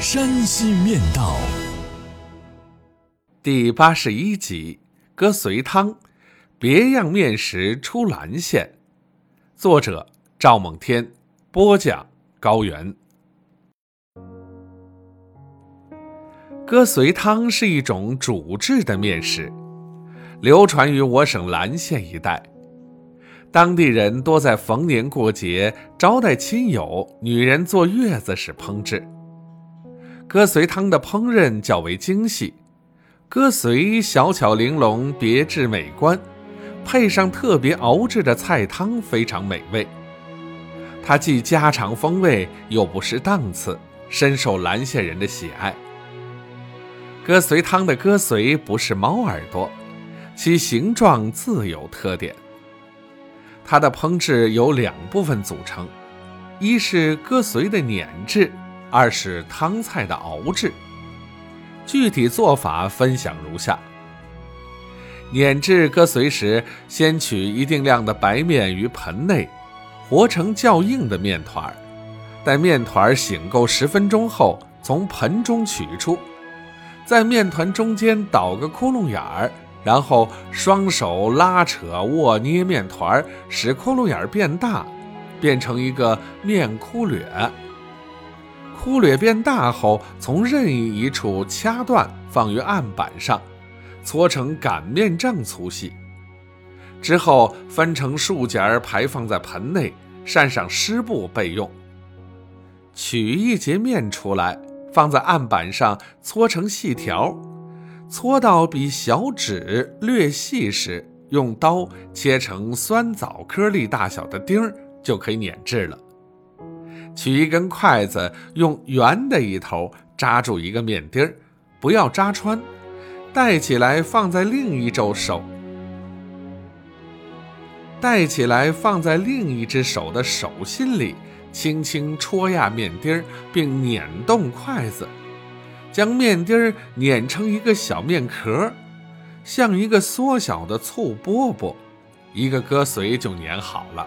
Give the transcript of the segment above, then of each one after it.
山西面道》第八十一集：割髓汤，别样面食出岚县。作者：赵梦天，播讲：高原。割髓汤是一种煮制的面食，流传于我省岚县一带。当地人多在逢年过节招待亲友，女人坐月子时烹制。鸽髓汤的烹饪较为精细，鸽髓小巧玲珑，别致美观，配上特别熬制的菜汤，非常美味。它既家常风味，又不失档次，深受岚县人的喜爱。鸽髓汤的鸽髓不是猫耳朵，其形状自有特点。它的烹制由两部分组成，一是鸽髓的碾制，二是汤菜的熬制。具体做法分享如下：碾制割髓时，先取一定量的白面于盆内，和成较硬的面团儿，待面团醒够十分钟后，从盆中取出。在面团中间捣个窟窿眼儿，然后双手拉扯握捏面团儿，使窟窿眼儿变大，变成一个面窟窿。忽略变大后，从任意一处掐断，放于案板上，搓成擀面杖粗细。之后分成数节儿，排放在盆内，扇上湿布备用。取一截面出来。放在案板上搓成细条，搓到比小指略细时，用刀切成酸枣颗粒大小的丁儿，就可以碾制了。取一根筷子，用圆的一头扎住一个面丁儿，不要扎穿，戴起来放在另一只手，戴起来放在另一只手的手心里。轻轻戳压面丁儿，并捻动筷子，将面丁儿碾成一个小面壳，像一个缩小的醋饽饽，一个割髓就捻好了。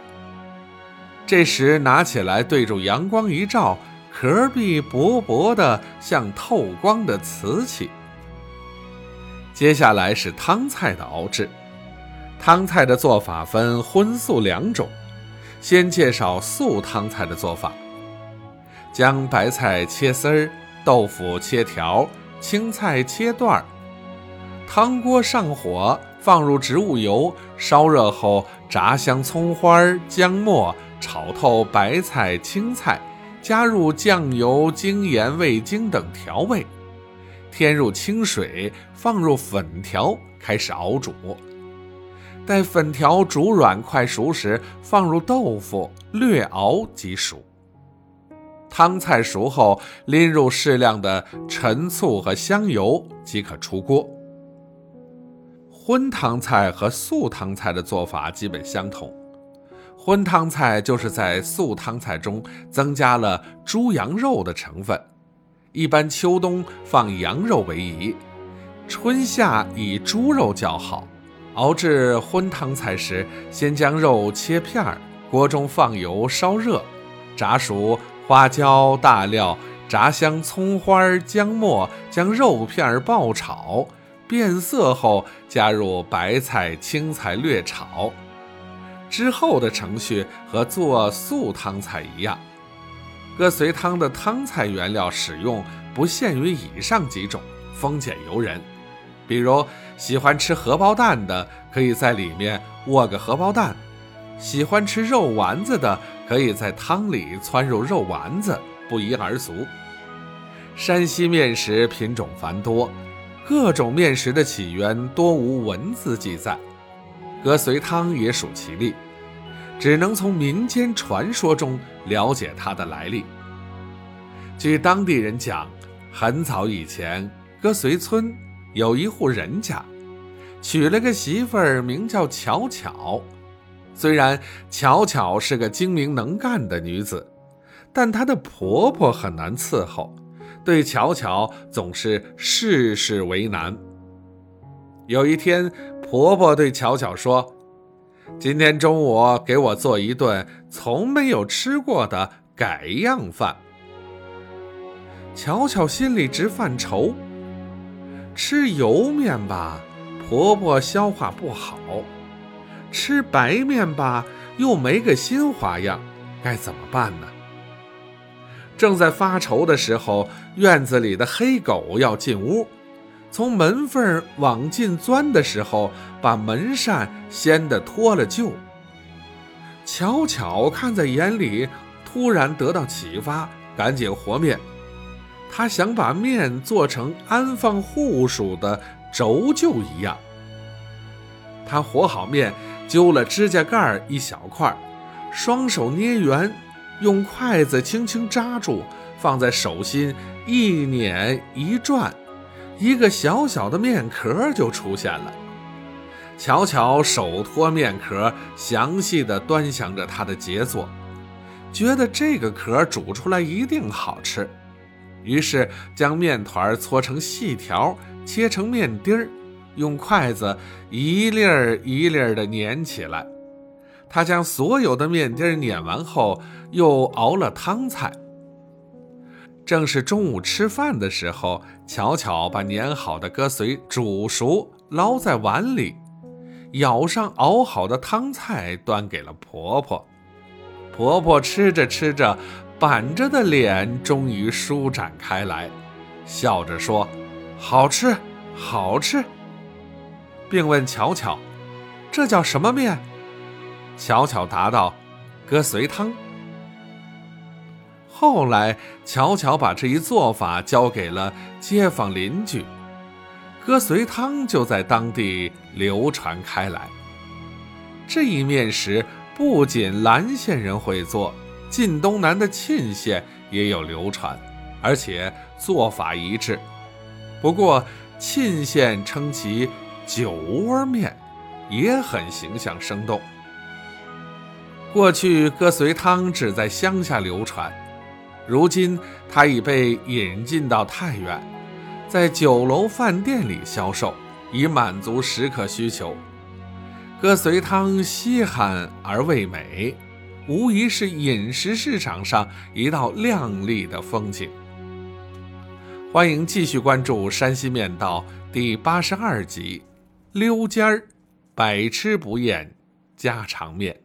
这时拿起来对住阳光一照，壳壁薄薄的，像透光的瓷器。接下来是汤菜的熬制，汤菜的做法分荤素两种。先介绍素汤菜的做法：将白菜切丝儿，豆腐切条，青菜切段儿。汤锅上火，放入植物油，烧热后炸香葱花、姜末，炒透白菜、青菜，加入酱油、精盐、味精等调味，添入清水，放入粉条，开始熬煮。待粉条煮软快熟时，放入豆腐，略熬即熟。汤菜熟后，淋入适量的陈醋和香油即可出锅。荤汤菜和素汤菜的做法基本相同。荤汤菜就是在素汤菜中增加了猪羊肉的成分，一般秋冬放羊肉为宜，春夏以猪肉较好。熬制荤汤菜时，先将肉切片儿，锅中放油烧热，炸熟花椒、大料，炸香葱花、姜末，将肉片儿爆炒，变色后加入白菜、青菜略炒。之后的程序和做素汤菜一样。割髓汤的汤菜原料使用不限于以上几种，丰俭由人。比如喜欢吃荷包蛋的，可以在里面卧个荷包蛋；喜欢吃肉丸子的，可以在汤里窜入肉丸子，不一而足。山西面食品种繁多，各种面食的起源多无文字记载，割髓汤也属其例，只能从民间传说中了解它的来历。据当地人讲，很早以前，歌随村有一户人家，娶了个媳妇儿，名叫巧巧。虽然巧巧是个精明能干的女子，但她的婆婆很难伺候，对巧巧总是事事为难。有一天，婆婆对巧巧说：“今天中午给我做一顿从没有吃过的改样饭。”巧巧心里直犯愁，吃油面吧，婆婆消化不好；吃白面吧，又没个新花样，该怎么办呢？正在发愁的时候，院子里的黑狗要进屋，从门缝往进钻的时候，把门扇掀得脱了臼。巧巧看在眼里，突然得到启发，赶紧和面。他想把面做成安放户属的轴臼一样。他和好面，揪了指甲盖一小块，双手捏圆，用筷子轻轻扎住，放在手心一捻一转，一个小小的面壳就出现了。巧巧手托面壳，详细的端详着他的杰作，觉得这个壳煮出来一定好吃。于是将面团搓成细条，切成面丁儿，用筷子一粒儿一粒儿的碾起来。他将所有的面丁碾完后，又熬了汤菜。正是中午吃饭的时候，巧巧把碾好的鸽髓煮熟，捞在碗里，舀上熬好的汤菜，端给了婆婆。婆婆吃着吃着。板着的脸终于舒展开来，笑着说：“好吃，好吃。”并问巧巧：“这叫什么面？”巧巧答道：“鸽髓汤。”后来，巧巧把这一做法交给了街坊邻居，鸽髓汤就在当地流传开来。这一面食不仅岚县人会做。晋东南的沁县也有流传，而且做法一致。不过沁县称其酒窝面，也很形象生动。过去鸽髓汤只在乡下流传，如今它已被引进到太原，在酒楼饭店里销售，以满足食客需求。鸽髓汤稀罕而味美。无疑是饮食市场上一道亮丽的风景。欢迎继续关注《山西面道》第八十二集：溜尖儿，百吃不厌家常面。